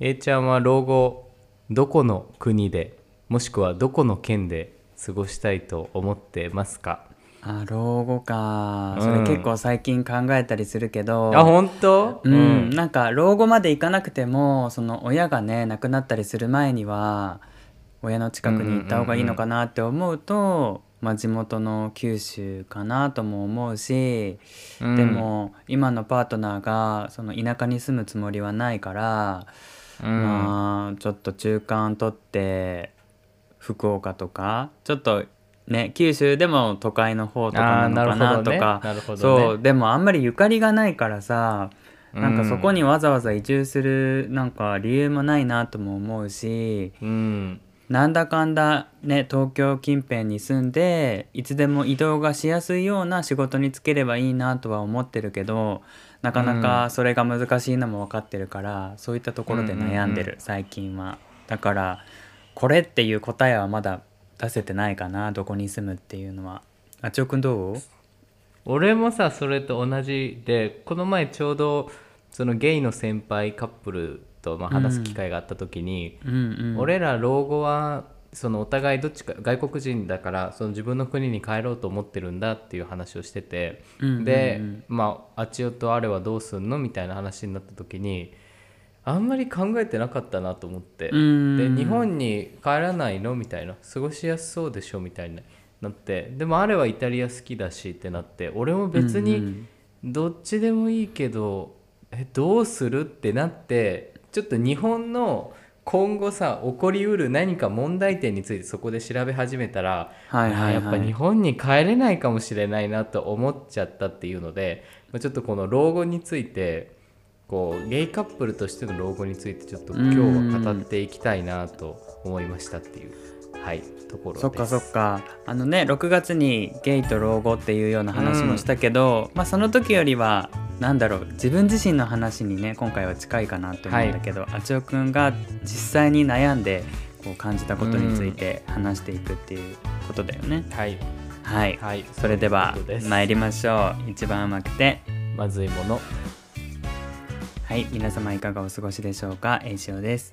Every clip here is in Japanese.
A ちゃんは老後どこの国でもしくはどこの県で過ごしたいと思ってますか？あ老後か。うん。それ結構最近考えたりするけど、あ本当？うん、なんか老後まで行かなくてもその親がね亡くなったりする前には親の近くに行った方がいいのかなって思うと、まあ、地元の九州かなとも思うし、うん。でも今のパートナーがその田舎に住むつもりはないから、うんまあちょっと中間取って福岡とかちょっとね九州でも都会の方とかなのかななとか。そうでもあんまりゆかりがないからさなんかうんそこにわざわざ移住するなんか理由もないなとも思うしうん。なんだかんだね東京近辺に住んでいつでも移動がしやすいような仕事に就ければいいなとは思ってるけどなかなかそれが難しいのも分かってるから、そういったところで悩んでる、うんうん最近は。だからこれっていう答えはまだ出せてないかなどこに住むっていうのは。あちおくんどう？俺もさそれと同じでこの前ちょうどそのゲイの先輩カップルとまあ話す機会があった時に、うんうん、俺ら老後はそのお互いどっちか外国人だからその自分の国に帰ろうと思ってるんだっていう話をしてて、うんうんうん。でまああっちよとあれはどうすんのみたいな話になった時にあんまり考えてなかったなと思って、うんで日本に帰らないのみたいな。過ごしやすそうでしょみたいになって。でもあれはイタリア好きだしってなって俺も別にうんうん。どっちでもいいけどえどうするってなってちょっと日本の今後さ起こりうる何か問題点についてそこで調べ始めたら、はいはいはい。あやっぱ日本に帰れないかもしれないなと思っちゃったっていうのでまあちょっとこの老後についてこうゲイカップルとしての老後についてちょっと今日は語っていきたいなと思いましたっていう、はい、ところ。そっかそっか。あのね6月にゲイと老後っていうような話もしたけど、まあその時よりはなんだろう自分自身の話にね今回は近いかなと思うんだけど、あちおくんが実際に悩んでこう感じたことについて話していくっていうことだよね。はい、はい、はい、それでは参りましょう。一番甘くて。まずいもの。はい。皆様いかがお過ごしでしょうか？えいしおです。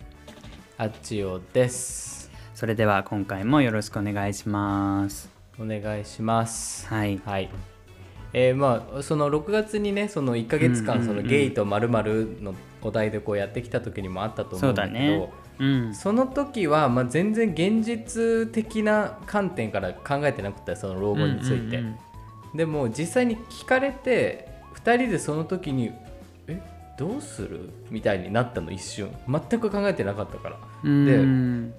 あっちよですそれでは今回もよろしくお願いします。お願いします。はい。はい。えーまあその6月にねその1ヶ月間うんうんうんそのゲイとまるのお題でこうやってきた時にもあったと思そううんだけどだね。うん。その時はまあ全然現実的な観点から考えてなくてその老後について、うんうんうんでも実際に聞かれて2人でその時に「えどうする?」みたいになったの一瞬。全く考えてなかったから。うん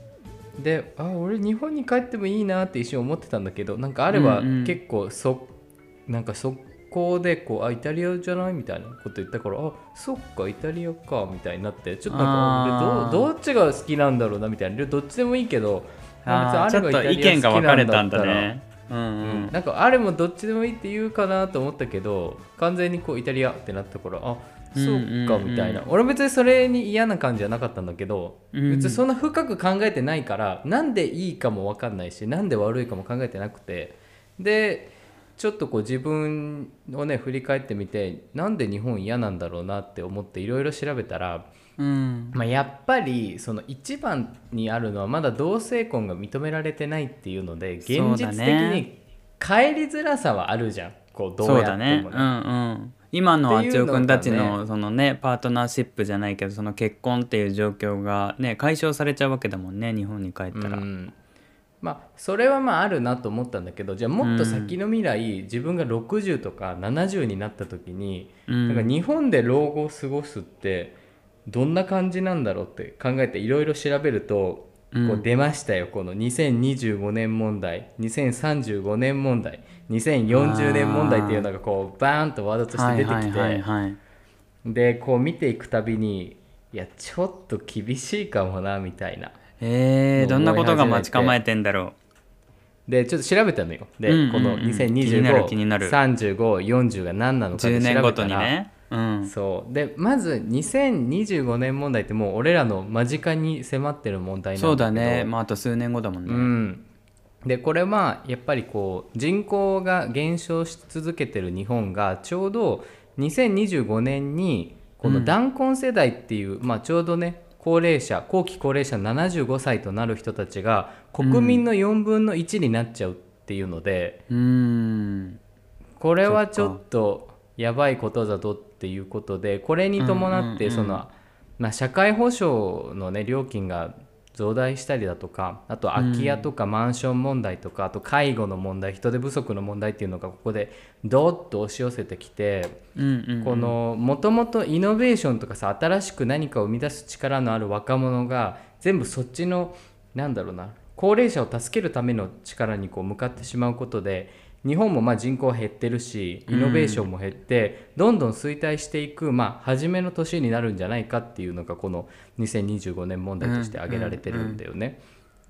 であ俺日本に帰ってもいいなって一瞬思ってたんだけどなんかあればうんうん。結構そ、なんか速攻でこうあイタリアじゃないみたいなこと言ったからあそっかイタリアかみたいになってちょっとなんか俺どっちが好きなんだろうなみたいな。どっちでもいいけどあーちょっと意見が分かれたんだね。うんううん。ん、なんかあれもどっちでもいいって言うかなと思ったけど完全にこうイタリアってなったからあうんそっかみたいな、俺別にそれに嫌な感じじゃなかったんだけど、うん。別にそんな深く考えてないからなんでいいかも分かんないしなんで悪いかも考えてなくてでちょっとこう自分をね振り返ってみてなんで日本嫌なんだろうなって思っていろいろ調べたら、うん。まあ、やっぱりその一番にあるのはまだ同性婚が認められてないっていうので現実的ねに帰りづらさはあるじゃん。こうどそううやってだね。もうんうん今のあちおくんたちのそのねパートナーシップじゃないけどその結婚っていう状況がね解消されちゃうわけだもんね日本に帰ったら、うん。まあそれはまああるなと思ったんだけどじゃあもっと先の未来、自分が60とか70になった時に、うん。なんか日本で老後を過ごすってどんな感じなんだろうって考えていろいろ調べると、うん。こう出ましたよこの2025年問題2035年問題2040年問題っていうのがこうバーンとワードとして出てきて、でこう見ていくたびにいやちょっと厳しいかもなみたいな。えー、どんなことが待ち構えてんだろでちょっと調べたのよ。で、うんうんうん。この気になる気になる。20253540が何なうのかで調べ10たら。年ごとにね。うん。そう。でまず2025年問題ってもう俺らの間近に迫ってる問題なんだけど。そうだね。まああと数年後だもんね、うんでこれはやっぱりこう人口が減少し続けてる日本がちょうど2025年にこの弾痕世代っていう、まあ、ちょうどね高齢者後期高齢者75歳となる人たちが国民の4分の1になっちゃうっていうので、うーん。これはちょっとやばいことだぞっていうことでこれに伴ってうんうんうん。その、まあ、社会保障のね料金が増大したりだとかあと空き家とかマンション問題とか、あと介護の問題人手不足の問題っていうのがここでドーッと押し寄せてきて、うんうんうん。このもともとイノベーションとかさ新しく何かを生み出す力のある若者が全部そっちのなんだろうな高齢者を助けるための力にこう向かってしまうことで日本もまあ人口減ってるしイノベーションも減って、どんどん衰退していく、まあ、初めの年になるんじゃないかっていうのがこの2025年問題として挙げられてるんだよね。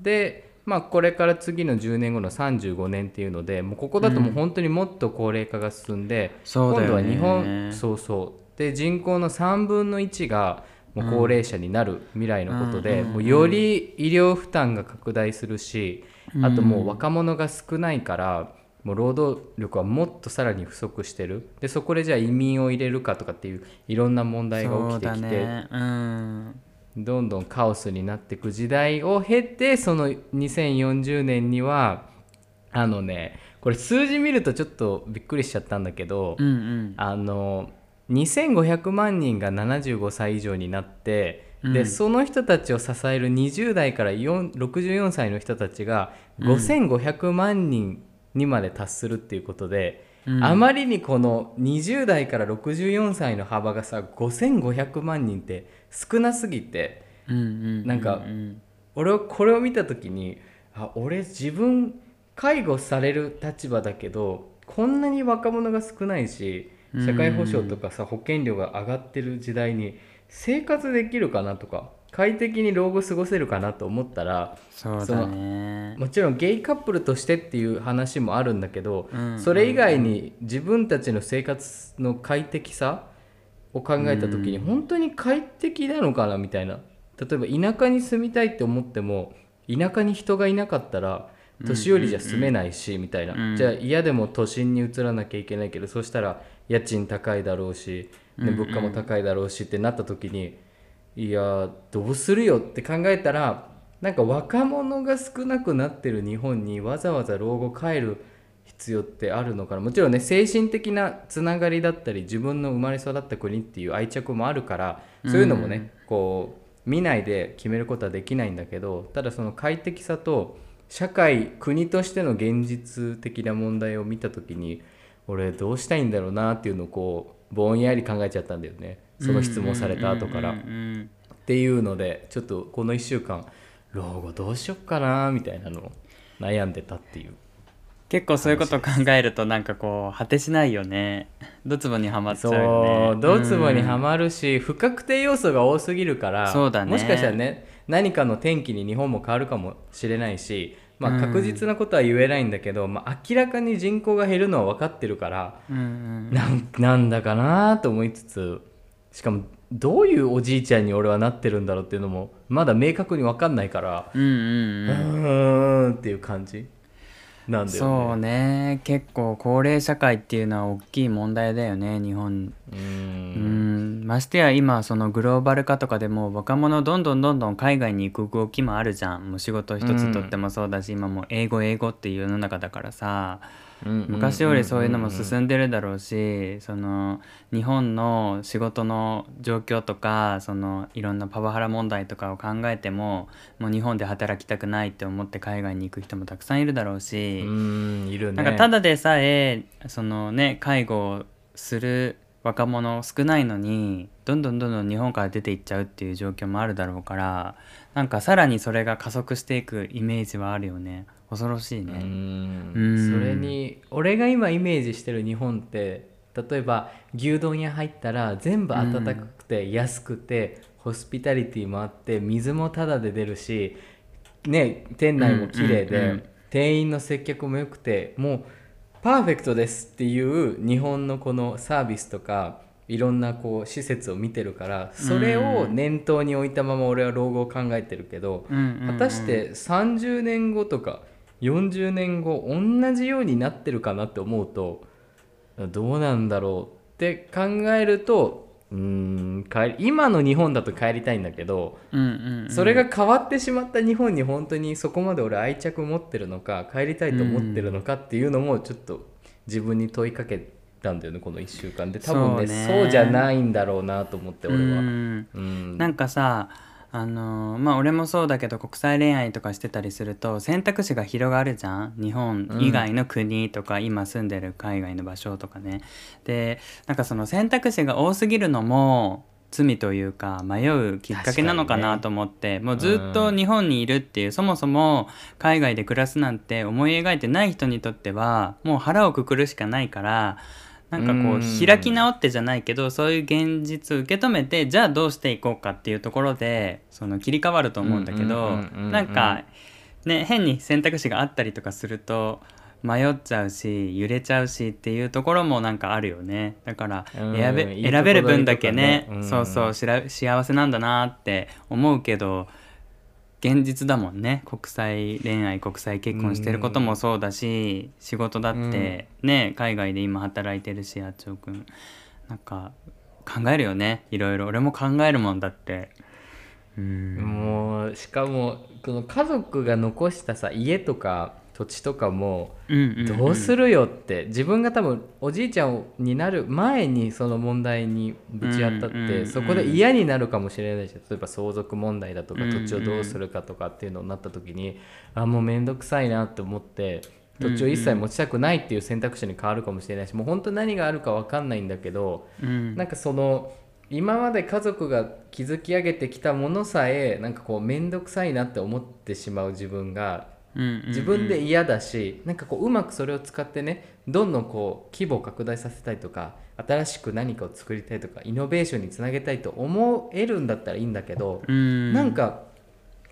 でまあ、これから次の10年後の35年っていうのでもうここだともう本当にもっと高齢化が進んで、今度は日本そうそう。で人口の3分の1がもう高齢者になる未来のことで、うん。もうより医療負担が拡大するし、あともう若者が少ないからもう労働力はもっとさらに不足してる。でそこでじゃあ移民を入れるかとかっていういろんな問題が起きてきて、ね。うん。どんどんカオスになっていく時代を経てその2040年にはあのねこれ数字見るとちょっとびっくりしちゃったんだけど、うんうん。あの2500万人が75歳以上になって、でうん。その人たちを支える20代から4 64歳の人たちが5500万人にまで達するっていうことで、うん。あまりにこの20代から64歳の幅がさ5500万人って少なすぎてうんうんなんかうん。俺はこれを見た時にあ俺自分介護される立場だけどこんなに若者が少ないし社会保障とかさ保険料が上がってる時代に生活できるかなとか快適に老後過ごせるかなと思ったらそうだね。もちろんゲイカップルとしてっていう話もあるんだけど、うん。それ以外に自分たちの生活の快適さを考えた時に本当に快適なのかなみたいな。例えば田舎に住みたいって思っても田舎に人がいなかったら年寄りじゃ住めないしみたいな、うん。じゃあ嫌でも都心に移らなきゃいけないけどそしたら家賃高いだろうし、ね、物価も高いだろうしってなった時にいやどうするよって考えたらなんか若者が少なくなってる日本にわざわざ老後帰る必要ってあるのかな。もちろんね精神的なつながりだったり自分の生まれ育った国っていう愛着もあるからそういうのもね、こう見ないで決めることはできないんだけどただその快適さと社会国としての現実的な問題を見た時に俺どうしたいんだろうなっていうのをこうぼんやり考えちゃったんだよねその質問された後から。うんうんうんっていうのでちょっとこの1週間老後どうしよっかなみたいなのを悩んでたっていう。結構そういうことを考えるとなんかこう果てしないよね。ドツボにはまっちゃうそよね。うドツボにはままるし、不確定要素が多すぎるからそうだね。もしかしたらね何かの転機に日本も変わるかもしれないし、まあ、うん。確実なことは言えないんだけど、まあ、明らかに人口が減るのは分かってるからうんうん。なんなんだかなと思いつつしかもどういうおじいちゃんに俺はなってるんだろうっていうのもまだ明確に分かんないから。うんうんううんーんっていう感じなんだよそうね。ね結構高齢社会っていうのは大きい問題だよね日本。ううん。んましてや今そのグローバル化とかでもう若者どんどんどんどん海外に行く動きもあるじゃん。もう仕事一つとってもそうだし、今もう英語英語っていう世の中だからさ昔よりそういうのも進んでるだろうしその日本の仕事の状況とかそのいろんなパワハラ問題とかを考えてももう日本で働きたくないって思って海外に行く人もたくさんいるだろうし、ね。なんかただでさえそのね介護をする若者少ないのにどんどんどんどん日本から出ていっちゃうっていう状況もあるだろうからなんかさらにそれが加速していくイメージはあるよね恐ろしいうね。それに俺が今イメージしてる日本って例えば牛丼屋入ったら全部温かくて安くて、ホスピタリティもあって水もタダで出るしね店内も綺麗で、店員の接客も良くてもうパーフェクトですっていう日本のこのサービスとかいろんなこう施設を見てるからそれを念頭に置いたまま俺は老後を考えてるけど、果たして30年後とか40年後同じようになってるかなって思うとどうなんだろうって考えるとうん帰り今の日本だと帰りたいんだけど、うんうんうん。それが変わってしまった日本に本当にそこまで俺愛着持ってるのか帰りたいと思ってるのかっていうのもちょっと自分に問いかけたんだよねこの1週間で。多分ね。そうじゃないんだろうなと思って俺は。うん。うん。なんかさあのーまあ俺もそうだけど国際恋愛とかしてたりすると選択肢が広がるじゃん？日本以外の国とか、今住んでる海外の場所とかね。でなんかその選択肢が多すぎるのも罪というか迷うきっかけなのかなと思って、もうずっと日本にいるっていう、そもそも海外で暮らすなんて思い描いてない人にとってはもう腹をくくるしかないからなんかこう開き直ってじゃないけどそういう現実を受け止めてじゃあどうしていこうかっていうところでその切り替わると思うんだけどなんかね変に選択肢があったりとかすると迷っちゃうし揺れちゃうしっていうところもなんかあるよね。だからうん選べ選べる分だけねそうそう幸せなんだなって思うけど現実だもんね。国際恋愛国際結婚してることもそうだし仕事だってね海外で今働いてるしあっちょくんなんか考えるよね。いろいろ。俺も考えるもんだって。うん。もうしかもこの家族が残したさ家とか土地とかもどうするよって、自分が多分おじいちゃんになる前にその問題にぶち当たって、そこで嫌になるかもしれないし例えば相続問題だとか土地をどうするかとかっていうのになった時に、あもう面倒くさいなって思って土地を一切持ちたくないっていう選択肢に変わるかもしれないしもう本当何があるか分かんないんだけど、うん。なんかその今まで家族が築き上げてきたものさえなんかこう面倒くさいなって思ってしまう自分が自分で嫌だし、なんかこううまくそれを使ってねどんどんこう規模を拡大させたいとか新しく何かを作りたいとかイノベーションにつなげたいと思えるんだったらいいんだけど、うん。なんか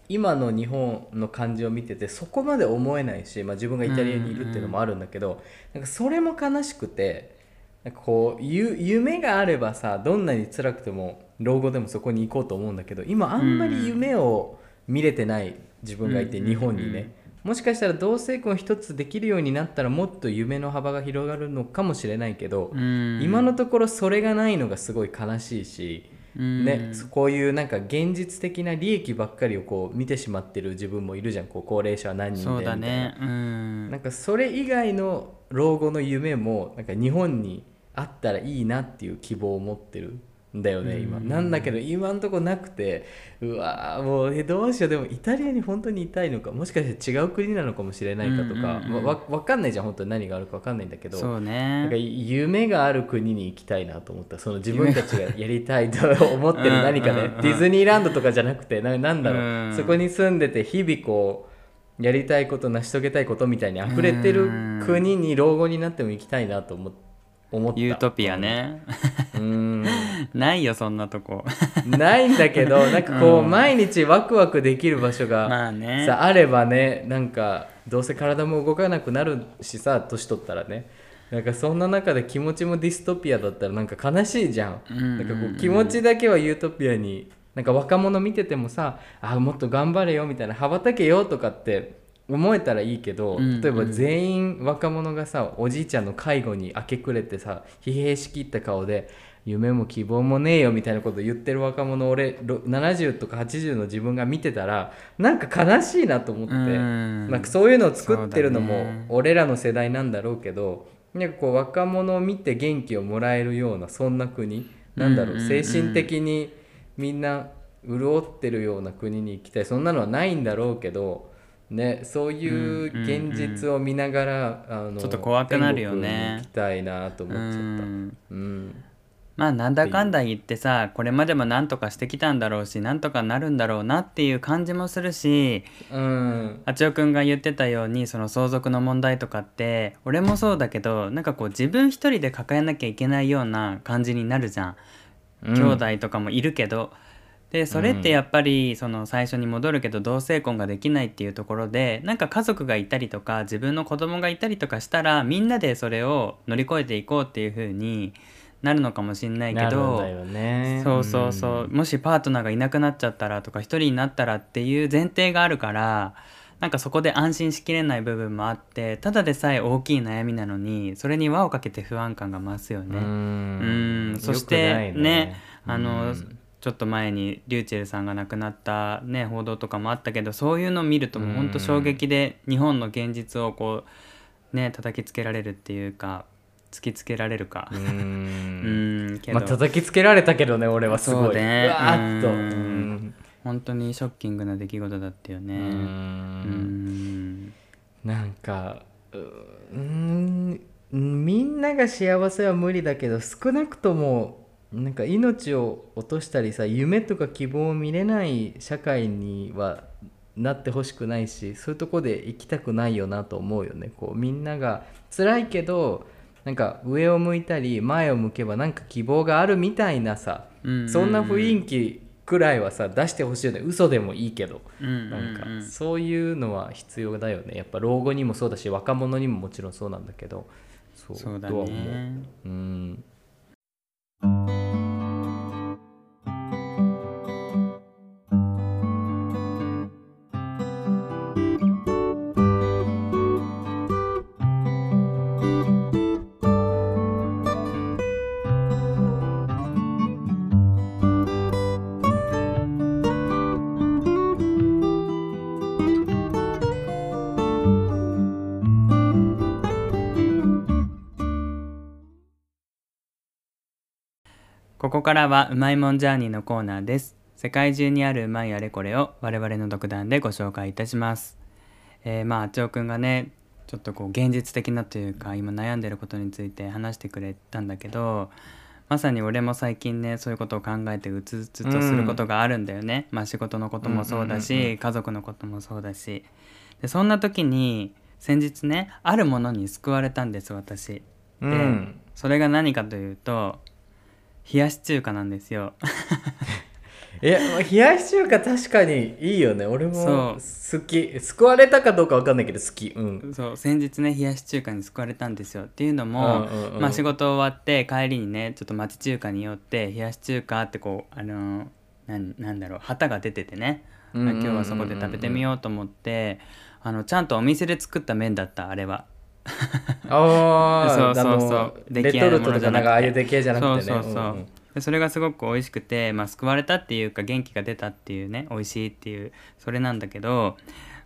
今の日本の感じを見ててそこまで思えないし、まあ、自分がイタリアにいるっていうのもあるんだけど、なんかそれも悲しくてなんかこうゆ夢があればさどんなに辛くても老後でもそこに行こうと思うんだけど今あんまり夢を見れてない自分がいて、うん。日本にね、もしかしたら同性婚一つできるようになったらもっと夢の幅が広がるのかもしれないけど、うん。今のところそれがないのがすごい悲しいし。うん。ね、こういうなんか現実的な利益ばっかりをこう見てしまってる自分もいるじゃん。こう高齢者は何人でそうだみたいな。ねうんなんかそれ以外の老後の夢もなんか日本にあったらいいなっていう希望を持ってるんだよね今うん。なんだけど今んとこなくてうわーもうえどうしよう。でもイタリアに本当にいたいのかもしかして違う国なのかもしれないかとか、うんうんうん。わわ分かんないじゃん本当に何があるか分かんないんだけど。そうなんかね夢がある国に行きたいなと思った。その自分たちがやりたいと思ってる何かね。うんディズニーランドとかじゃなくてななんだろう、うんそこに住んでて日々こうやりたいこと成し遂げたいことみたいに溢れてる国に老後になっても行きたいなと思思った。ユートピアね。うんないよそんなとこ。ないんだけど なんかこう、うん。毎日ワクワクできる場所が、まあね。さあればねなんかどうせ体も動かなくなるしさ年取ったらね。なんかそんな中で気持ちもディストピアだったらなんか悲しいじゃん,、うん。うんうんなんかこう気持ちだけはユートピアになんか若者見ててもさあもっと頑張れよみたいな羽ばたけよとかって思えたらいいけど、例えば全員若者がさおじいちゃんの介護に明け暮れてさ疲弊しきった顔で夢も希望もねえよみたいなこと言ってる若者俺ろ70とか80の自分が見てたらなんか悲しいなと思って、うん。なんかそういうのを作ってるのも俺らの世代なんだろうけどなんかこう若者を見て元気をもらえるようなそんな国なんだろう,、精神的にみんな潤ってるような国に行きたいそんなのはないんだろうけどねそういう現実を見ながら、あのちょっと怖くなるよね。行きたいなと思っちゃった。うん。うん。まあなんだかんだ言ってさこれまでも何とかしてきたんだろうしなんとかなるんだろうなっていう感じもするしうん。あちおくんが言ってたようにその相続の問題とかって俺もそうだけどなんかこう自分一人で抱えなきゃいけないような感じになるじゃん、うん。兄弟とかもいるけどでそれってやっぱりその最初に戻るけど同性婚ができないっていうところでなんか家族がいたりとか自分の子供がいたりとかしたらみんなでそれを乗り越えていこうっていう風になるのかもしれないけどそうそうそう、もしパートナーがいなくなっちゃったらとか一人になったらっていう前提があるからなんかそこで安心しきれない部分もあってただでさえ大きい悩みなのにそれに輪をかけて不安感が増すよね。うん。そしてね。あのちょっと前にリューチェルさんが亡くなったね報道とかもあったけどそういうのを見るともう本当衝撃で日本の現実をこうね叩きつけられるっていうか突きつけられるか。うん まあ叩きつけられたけどね俺はすごい。ね、うわーっと。本当にショッキングな出来事だったよね。うんなんかうんみんなが幸せは無理だけど少なくともなんか命を落としたりさ夢とか希望を見れない社会にはなってほしくないしそういうとこで生きたくないよなと思うよね。こうみんなが辛いけどなんか上を向いたり前を向けばなんか希望があるみたいなさ、そんな雰囲気くらいはさ出してほしいよね。嘘でもいいけど、なんかそういうのは必要だよね。やっぱ老後にもそうだし若者にももちろんそうなんだけど。そうそうだね。とは思う。うんここからはうまいもんジャーニーのコーナーです。世界中にあるうまいあれこれを我々の独断でご紹介いたします。えー、まあ、あちおくんがね、ちょっとこう現実的なというか今悩んでることについて話してくれたんだけど、まさに俺も最近ねそういうことを考えてうつうつとすることがあるんだよね、うん、まあ仕事のこともそうだし、家族のこともそうだしでそんな時に先日ねあるものに救われたんです私。で、うん、それが何かというと冷やし中華なんですよ。いや冷やし中華確かにいいよね。俺も好き。救われたかどうか分かんないけど好き、うん、そう。先日ね冷やし中華に救われたんですよ。っていうのも、うんうんうん、まあ、仕事終わって帰りにねちょっと町中華に寄って冷やし中華ってこうあのー、なんだろう旗が出ててね、今日はそこで食べてみようと思ってあのちゃんとお店で作った麺だったあれはああ そうそうそう。レトルトとかなんかああいう出来じゃなくてね。そうそうそう、うんうん、それがすごく美味しくて、まあ、救われたっていうか元気が出たっていうね美味しいっていうそれなんだけど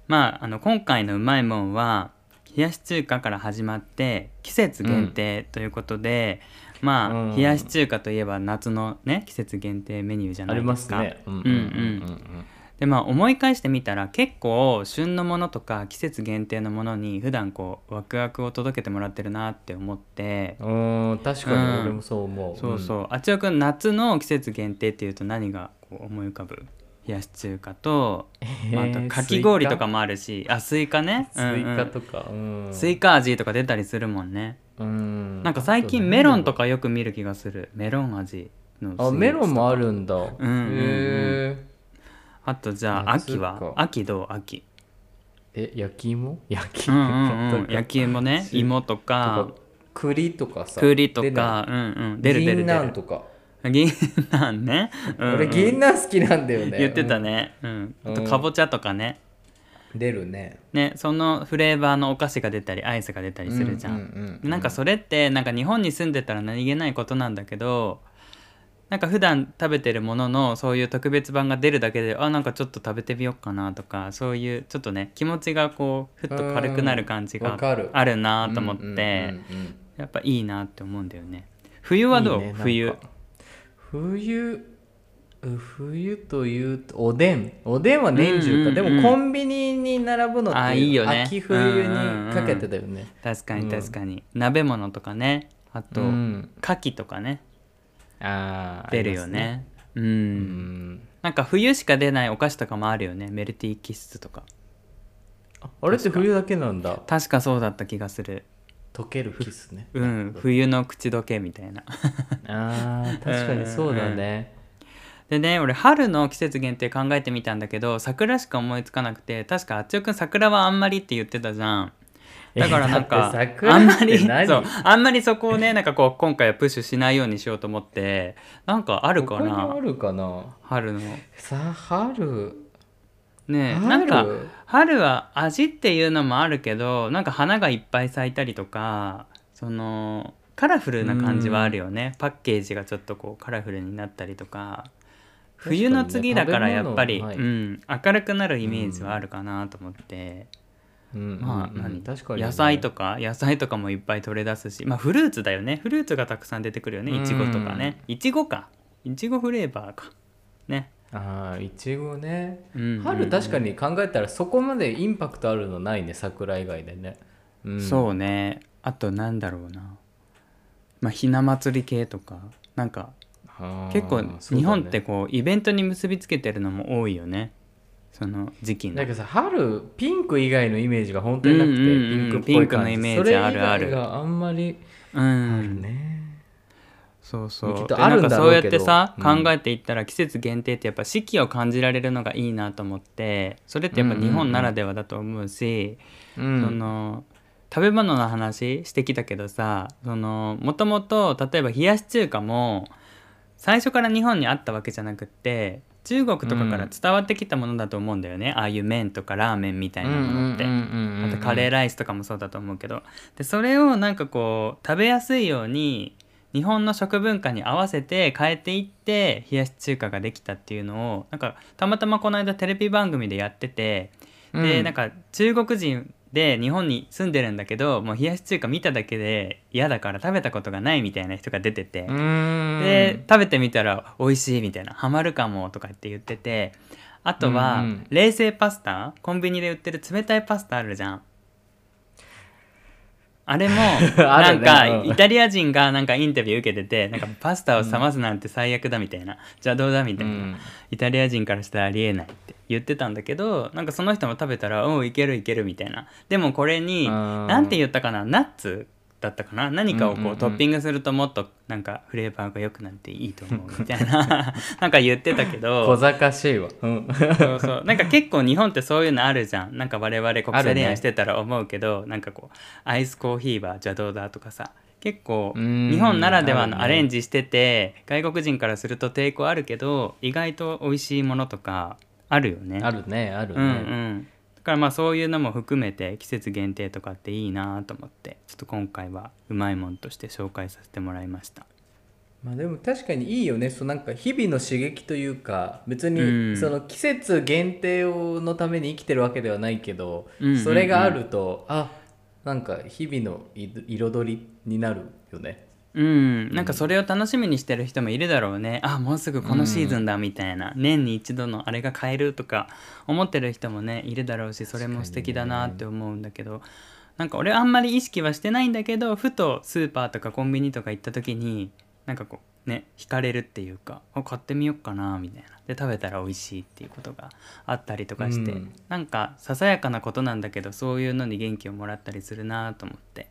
まああの今回のうまいもんは冷やし中華から始まって季節限定ということで、うん、まあ、うん、冷やし中華といえば夏のね季節限定メニューじゃないですか。ありますね。うんうん。うんうんでまあ思い返してみたら結構旬のものとか季節限定のものに普段こうワクワクを届けてもらってるなって思って。うん確かに。俺もそう思う、うん、そうそう、あ、ちおくん夏の季節限定っていうと何がこう思い浮かぶ？冷やし中華と、まあ、あとかき氷とかもあるしあスイカね？スイカとか、うん。うん、スイカ味とか出たりするもんね。うん。なんか最近メロンとかよく見る気がする。メロン味のあメロンもあるんだ、うんへえあとじゃあ秋は？秋どう？秋。え焼き芋？焼き芋、うんうんうん、焼き芋ね。芋。とか。栗とかさ栗とか。うんうん。出る出る出る。とか。銀杏ね、うんうん、俺銀杏好きなんだよね。言ってたね、うん、あとかぼちゃとかね、出るね。ねそのフレーバーのお菓子が出たりアイスが出たりするじゃん。うんうんうん、なんかそれってなんか日本に住んでたら何気ないことなんだけどなんか普段食べてるもののそういう特別版が出るだけであなんかちょっと食べてみようかなとかそういうちょっとね気持ちがこうふっと軽くなる感じがあるなと思ってやっぱいいなって思うんだよね。冬はどう、ね、冬。冬冬というとおでん。おでんは年中か、でもコンビニに並ぶのっていいよ、ね、秋冬にかけてだよね、うんうんうん、確かに確かに、うん、鍋物とかね。あと、うん、牡蠣とかねあ出るよね、ね、うん。うん。なんか冬しか出ないお菓子とかもあるよね。メルティーキッスとか。あれって冬だけなんだ。確か。そうだった気がする。溶けるキスね。うん冬の口どけみたいな。あ 確かにそうだね、でね俺春の季節限定考えてみたんだけど桜しか思いつかなくて確かあっちおくん桜はあんまりって言ってたじゃんだからなんかあんまりそうあんまりそこをねなんかこう今回はプッシュしないようにしようと思ってなんかあるかな？あるかな？春の。さ春。ねなんか春は味っていうのもあるけどなんか花がいっぱい咲いたりとかそのカラフルな感じはあるよね、パッケージがちょっとこうカラフルになったりとか。冬の次だからやっぱり、食べ物はいうん、明るくなるイメージはあるかなと思って、うんまあ何確かにね。野菜とか野菜とかもいっぱい取れ出すしまあフルーツだよね。フルーツがたくさん出てくるよねいちごとかね。いちごか。いちごフレーバーか。ね、ああいちごね。うん。うんうん春確かに考えたらそこまでインパクトあるのないね桜以外でね、うん、そうね。あとなんだろうな。まあひな祭り系とか。なんか結構日本ってこうイベントに結びつけてるのも多いよねその時期の。だけどさ春ピンク以外のイメージが本当になくて、うんうんうん。ピンクっぽいピンク感じのイメージあるある。があんまりうあるん。ね、そうそう。きっでとあるんだなんかそうやってさ、うん。考えていったら季節限定ってやっぱ四季を感じられるのがいいなと思ってそれってやっぱ日本ならではだと思うし、うんその食べ物の話してきたけどさそのもともと例えば冷やし中華も最初から日本にあったわけじゃなくって中国とかから伝わってきたものだと思うんだよね、ああいう麺とかラーメンみたいなものって。あとカレーライスとかもそうだと思うけど。でそれをなんかこう食べやすいように日本の食文化に合わせて変えていって冷やし中華ができたっていうのをなんかたまたまこの間テレビ番組でやってて。で、うん。なんか中国人で日本に住んでるんだけどもう冷やし中華見ただけで嫌だから食べたことがないみたいな人が出てて、うん。で食べてみたら美味しいみたいなハマるかもとかって言ってて。あとは、冷製パスタ？コンビニで売ってる冷たいパスタあるじゃんあれも なんかうん。イタリア人がなんかインタビュー受けててなんかパスタを冷ますなんて最悪だみたいな、じゃあどうだみたいな、うん。イタリア人からしたらありえないって言ってたんだけどなんかその人も食べたら「おういけるいける」みたいな。でもこれになんて言ったかなナッツだったかな？何かをこう,、トッピングするともっとなんかフレーバーが良くなっていいと思うみたいな。なんか言ってたけ小ど賢しいわ、うん、そうそう。なんか結構日本ってそういうのあるじゃん。なんか我々国際恋愛してたら思うけど、なんかこうアイスコーヒーはじゃあどうだとかさ。結構うん。日本ならではのアレンジしてて、外国人からすると抵抗あるけど意外と美味しいものとかあるよね。あるねあるね、うんうん、だからまあそういうのも含めて季節限定とかっていいなと思ってちょっと今回はうまいもんとして紹介させてもらいました。まあでも確かにいいよね。そうなんか日々の刺激というか別うん。にその季節限定をのために生きてるわけではないけど、うん。それがあるとあなんか日々のい彩りになるよねうん、なんかそれを楽しみにしてる人もいるだろうね、あもうすぐこのシーズンだみたいな、年に一度のあれが買えるとか思ってる人もねいるだろうしそれも素敵だなって思うんだけど、なんか俺あんまり意識はしてないんだけどふとスーパーとかコンビニとか行った時になんかこうね惹かれるっていうかあ買ってみようかなみたいな。で食べたら美味しいっていうことがあったりとかして、うん。なんかささやかなことなんだけどそういうのに元気をもらったりするなと思って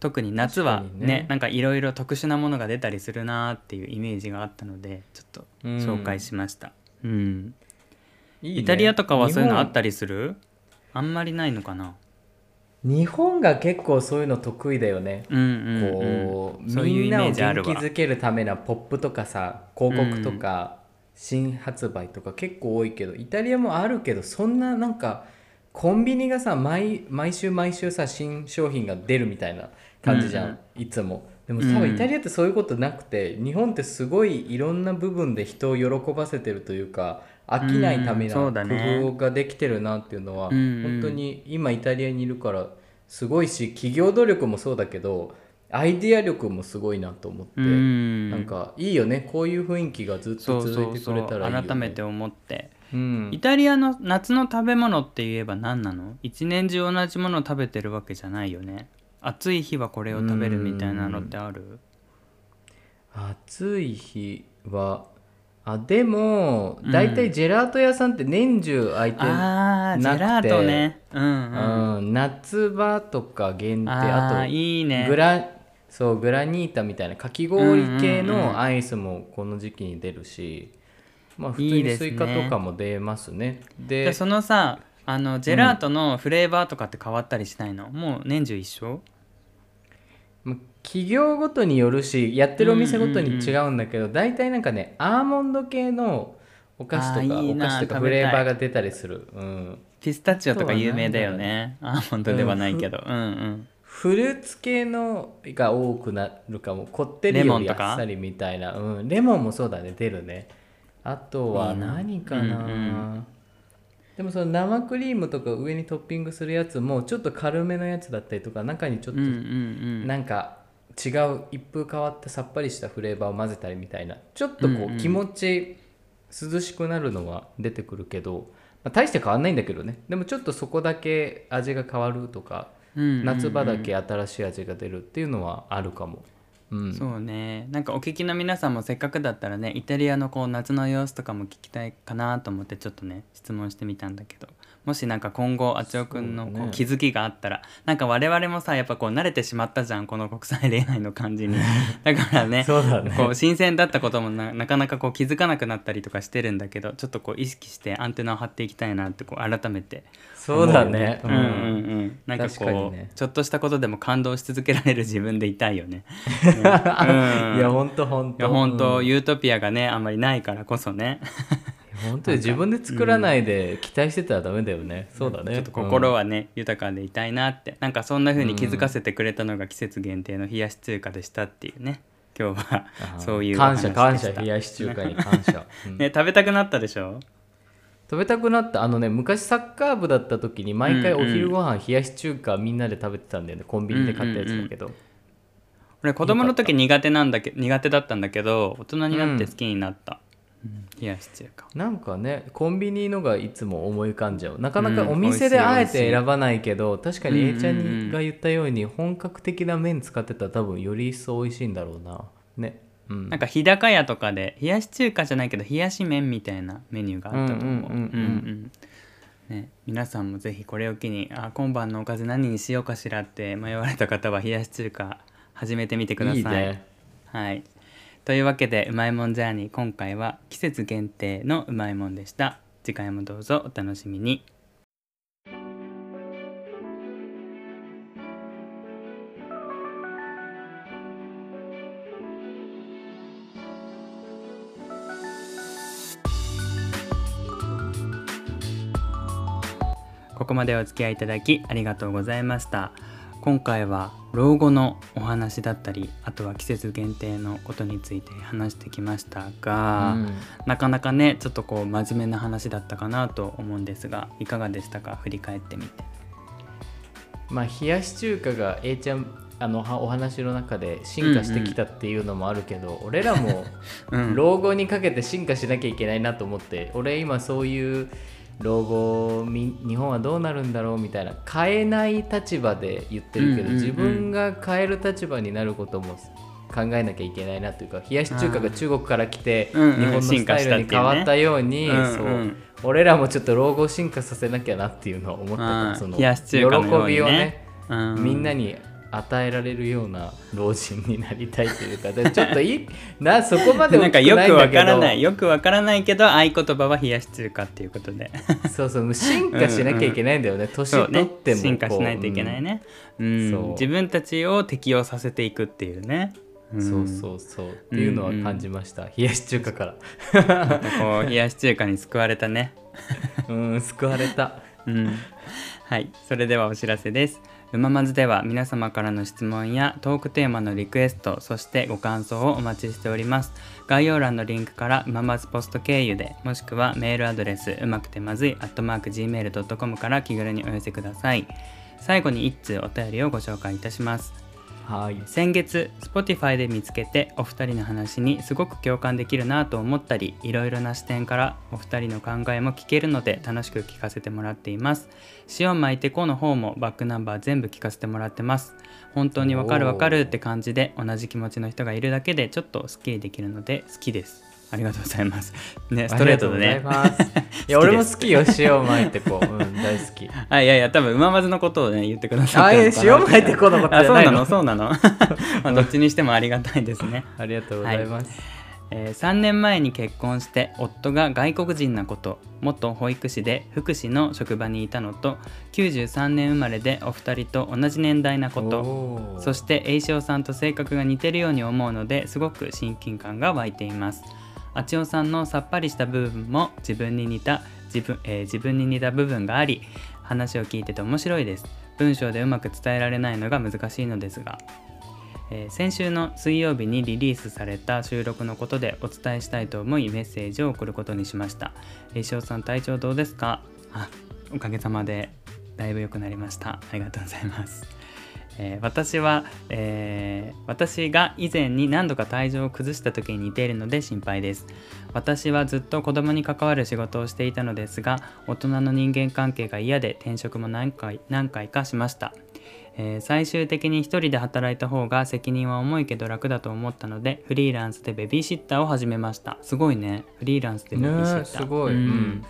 特に夏はね。ねなんかいろいろ特殊なものが出たりするなっていうイメージがあったのでちょっと紹介しました、うん。いいね。イタリアとかはそういうのあったりりする？あんまりないのかな？日本が結構そういうの得意だよね、うんうん、うん、こうみんなを元気づけるためなポップとかさ広告とか、新発売とか結構多いけどイタリアもあるけどそんななんかコンビニがさ毎毎週毎週さ新商品が出るみたいな感じじゃん、うんいつも。でもうん多分イタリアってそういうことなくて、日本ってすごいいろんな部分で人を喜ばせてるというか飽きないためうんな工夫ができてるなっていうのは、うんうん。本当に今イタリアにいるからすごいし企業努力もそうだけどアイディア力もすごいなと思って、うん。なんかいいよね。こういう雰囲気がずっと続いうてくれたらいいよ、ね、改めて思って。うん。イタリアの夏の食べ物って言えば何なの？一年中同じものを食べてるわけじゃないよね暑い日はこれを食べるみたいなのってある？暑い日はあでもうん。大体ジェラート屋さんって年中開いてなくて。ェラートね。うんうん。うん夏場とか限定あといいね。グラそうグラニータみたいなかき氷系うんうんうんのアイスもこの時期に出るし、まあ普通にスイカとかも出ますね。でそのさあのジェラートのフレーバーとかって変わったりしないの、もう年中一緒？まあ企業ごとによるしやってるお店ごとに違うんだけど、大体なんかねアーモンド系のお菓子とかお菓子とかフレーバーが出たりする、うん、ピスタチオとか有名だよね。アーモンドではないけど、うん、うんフルーツ系のが多くなるかも。こってりよりあっさりみたいな。うん、レモンもそうだね。出るね。あとは何かな。うんうんでもその生クリームとか上にトッピングするやつもちょっと軽めのやつだったりとか中にちょっとなんか違う一風変わったさっぱりしたフレーバーを混ぜたりみたいなちょっとこう気持ち涼しくなるのは出てくるけど、まあ、大して変わんないんだけどね。でもちょっとそこだけ味が変わるとか夏場だけ新しい味が出るっていうのはあるかも。うん、そうね。なんかお聞きの皆さんもせっかくだったらねイタリアのこう夏の様子とかも聞きたいかなと思ってちょっとね質問してみたんだけど。もしなんか今後あちおくんのこそうね。う気づきがあったら、なんか我々もさやっぱこう慣れてしまったじゃんこの国際恋愛の感じに。だからねそうだね。こう新鮮だったこともななかなかこう気づかなくなったりとかしてるんだけどちょっとこう意識してアンテナを張っていきたいなってこう改めてそうだね。うんうんうん。なんかこうね。ちょっとしたことでも感動し続けられる自分でいたいよね。うん。いや本当本い当。や本当、うん。ユートピアがねあんまりないからこそね本当に自分で作らないで期待してたらダメだよね。そうだね。ちょっと心はね、豊かでいたいなって。なんかそんな風に気づかせてくれたのが季節限定の冷やし中華でしたっていうね。今日はうんそういうお感謝感謝。冷やし中華に感謝。うん。ね食べたくなったでしょ？食べたくなった。あのね昔サッカー部だった時に毎回お昼ご飯冷やし中華みんなで食べてたんだよね。コンビニで買ったやつだけど、俺子供の時苦手なんだけ苦手だったんだけど大人になって好きになった、うん冷やし中華。なんかねコンビニのがいつも思い浮かんじゃう。なかなかうん。お店であえて選ばないけど、確かに A ちゃんが言ったように本格的な麺使ってたら多分より一層美味しいんだろうな。ね。うん。なんか日高屋とかで冷やし中華じゃないけど冷やし麺みたいなメニューがあったと思う。うんうん。うんうんうん。ね、皆さんもぜひこれを機にあ今晩のおかず何にしようかしらって迷われた方は冷やし中華始めてみてください。いいね。はい、というわけでうまいもんジャーニー今回は季節限定のうまいもんでした。次回もどうぞお楽しみに。ここまでお付き合いいただきありがとうございました今回は老後のお話だったりあとは季節限定のことについて話してきましたが、うん。なかなかねちょっとこう真面目な話だったかなと思うんですがいかがでしたか？振り返ってみて。まあ冷やし中華が A ちゃんあのはお話の中で進化してきたっていうのもあるけど、俺らも うん。老後にかけて進化しなきゃいけないなと思って俺今そういう老後み日本はどうなるんだろうみたいな変えない立場で言ってるけど、自分が変える立場になることも考えなきゃいけないなというか冷やし中華が中国から来て、日本のスタイルに変わったように、俺らもちょっと老後進化させなきゃなっていうのは思ったその喜びをね、うん。みんなに与えられるような老人になりたいというかでちょっといい なそこまでなんかよくわからないいよくわからないけど合言葉は冷やし中華っていうことで。そうそう進化しなきゃいけないんだよね、年そうね取っても進化しないといけないね、うん。そう。自分たちを適応させていくっていうね、うん。そうそうそう。っていうのは感じました、冷やし中華から。こう冷やし中華に救われたね。うん救われた。うん、はい。それではお知らせですうままずでは皆様からの質問やトークテーマのリクエストそしてご感想をお待ちしております。概要欄のリンクからうままずポスト経由でもしくはメールアドレスうまくてまずい gmail.com から気軽にお寄せください。最後に1通お便りをご紹介いたします。はい。先月 Spotify で見つけてお二人の話にすごく共感できるなと思ったりいろいろな視点からお二人の考えも聞けるので楽しく聞かせてもらっています。塩巻いてこの方もバックナンバー全部聞かせてもらってます。本当にわかるわかるって感じで同じ気持ちの人がいるだけでちょっとスッキリできるので好きです。ありがとうございます。ねストレートでね。いや 俺も好きよ塩巻いてこう、うん、大好き。あいやいや多分馬まずのことをね言ってくださあいやって。るのかな塩巻いてこのことあそうなののそうなの。まあどっちにしてもありがたいですね。ありがとうございます、えー3年前に結婚して夫が外国人なこと元保育士で福祉の職場にいたのと93年生まれでお二人と同じ年代なことそして栄翔さんと性格が似てるように思うのですごく親近感が湧いていますあちおさんのさっぱりした部分も自分に似た自分,、えー自分に似た部分があり話を聞いてて面白いです。文章でうまく伝えられないのが難しいのですが、えー先週の水曜日にリリースされた収録のことでお伝えしたいと思いメッセージを送ることにしました。えー石尾さん体調どうですか？あおかげさまでだいぶ良くなりました。ありがとうございます。えー私は、えー私が以前に何度か体調を崩した時に似ているので心配です。私はずっと子供に関わる仕事をしていたのですが大人の人間関係が嫌で転職も何回何回かしました、えー最終的に一人で働いた方が責任は重いけど楽だと思ったのでフリーランスでベビーシッターを始めました。すごいね。フリーランスでベビーシッター、ねえすごい。うん。うん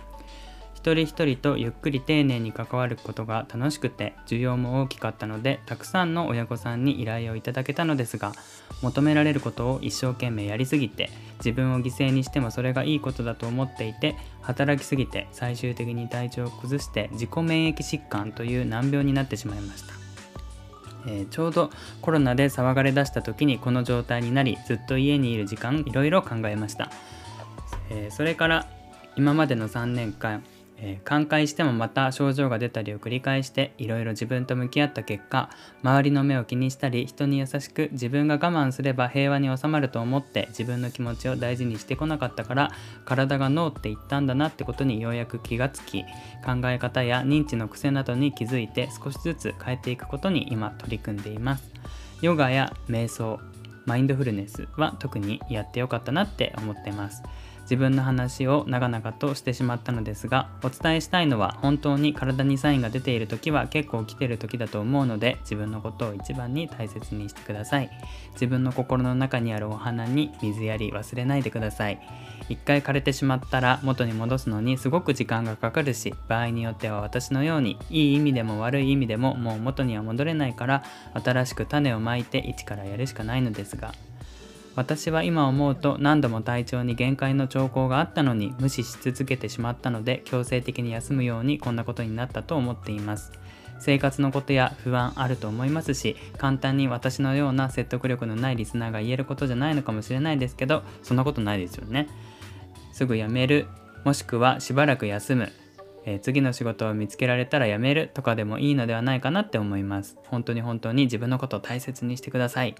一人一人とゆっくり丁寧に関わることが楽しくて需要も大きかったのでたくさんの親御さんに依頼をいただけたのですが求められることを一生懸命やりすぎて自分を犠牲にしてもそれがいいことだと思っていて働きすぎて最終的に体調を崩して自己免疫疾患という難病になってしまいました。えーちょうどコロナで騒がれ出した時にこの状態になりずっと家にいる時間いろいろ考えました、えーそれから今までの3年間、え寛解してもまた症状が出たりを繰り返していろいろ自分と向き合った結果周りの目を気にしたり人に優しく自分が我慢すれば平和に収まると思って自分の気持ちを大事にしてこなかったから体が脳って言ったんだなってことにようやく気がつき考え方や認知の癖などに気づいて少しずつ変えていくことに今取り組んでいます。ヨガや瞑想マインドフルネスは特にやってよかったなって思ってます。自分の話を長々としてしまったのですがお伝えしたいのは本当に体にサインが出ている時は結構来てる時だと思うので自分のことを一番に大切にしてください。自分の心の中にあるお花に水やり忘れないでください。一回枯れてしまったら元に戻すのにすごく時間がかかるし場合によっては私のようにいい意味でも悪い意味でももう元には戻れないから新しく種をまいて一からやるしかないのですが私は今思うと何度も体調に限界の兆候があったのに無視し続けてしまったので強制的に休むようにこんなことになったと思っています。生活のことや不安あると思いますし簡単に私のような説得力のないリスナーが言えることじゃないのかもしれないですけどそんなことないですよね。すぐ辞めるもしくはしばらく休む、えー次の仕事を見つけられたら辞めるとかでもいいのではないかなって思います。本当に本当に自分のことを大切にしてください。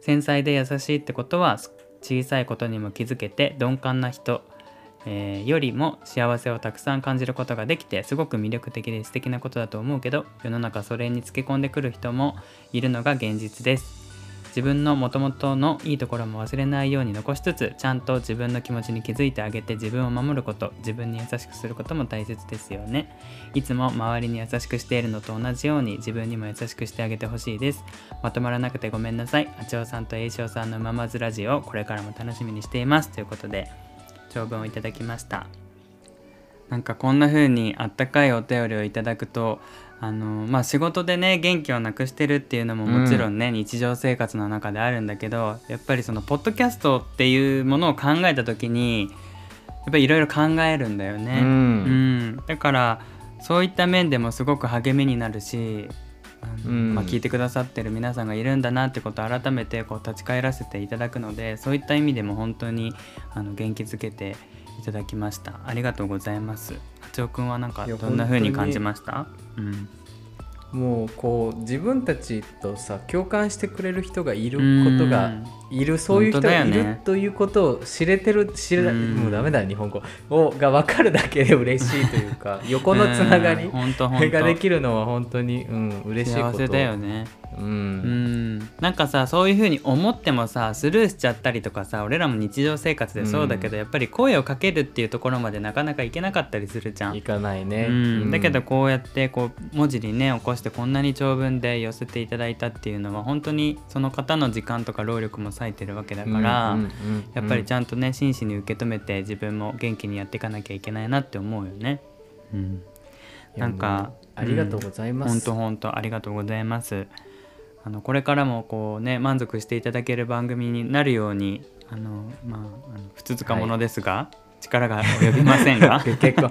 繊細で優しいってことは小さいことにも気づけて鈍感な人、えーよりも幸せをたくさん感じることができてすごく魅力的で素敵なことだと思うけど世の中それにつけ込んでくる人もいるのが現実です。自分の元々のいいところも忘れないように残しつつちゃんと自分の気持ちに気づいてあげて自分を守ること自分に優しくすることも大切ですよね。いつも周りに優しくしているのと同じように自分にも優しくしてあげてほしいです。まとまらなくてごめんなさい。あちおさんと栄翔さんのママズラジオこれからも楽しみにしています。ということで長文をいただきました。なんかこんな風にあったかいお便りをいただくとあのまあ仕事でね元気をなくしてるっていうのももちろんね、日常生活の中であるんだけどやっぱりそのポッドキャストっていうものを考えた時にやっぱりいろいろ考えるんだよね。うん。うん。だからそういった面でもすごく励みになるし、うん。まあ、聞いてくださってる皆さんがいるんだなってことを改めてこう立ち返らせていただくのでそういった意味でも本当にあの元気づけていただきました。ありがとうございます。八尾くんはなんかどんな風に感じました？うん。もうこう自分たちとさ共感してくれる人がいることがいるそういう人がいるということを知れてる知れうん。もうダメだ日本語をが分かるだけで嬉しいというか 横のつながりがで当きるのは本当に、うん、嬉しいこと。幸せだよね。ううん。んなんかさそういう風に思ってもさスルーしちゃったりとかさ俺らも日常生活でそうだけど、やっぱり声をかけるっていうところまでなかなかいけなかったりするじゃん。いかないね、うん、だけどこうやってこう文字にね起こしてこんなに長文で寄せていただいたっていうのは本当にその方の時間とか労力も割いてるわけだから、やっぱりちゃんとね真摯に受け止めて自分も元気にやっていかなきゃいけないなって思うよね。うん、なんかありがとうございます、本当本当ありがとうございます。あのこれからもこうね満足していただける番組になるようにあのまああのふつつかものですが、力が及びませんが。結婚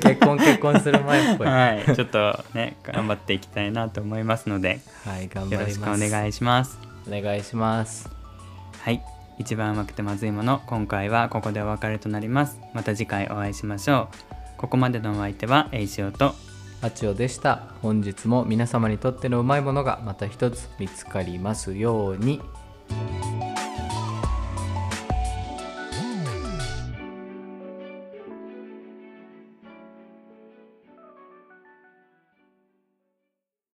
結婚結婚する前っぽい、はい、はい、ちょっとね頑張っていきたいなと思いますので頑張よろります。しくお願いします。お願いしますはい、一番うまくてまずいもの今回はここでお別れとなります。また次回お会いしましょう。ここまでのお相手はえいしおとあちおでした。本日も皆様にとってのうまいものがまた一つ見つかりますように。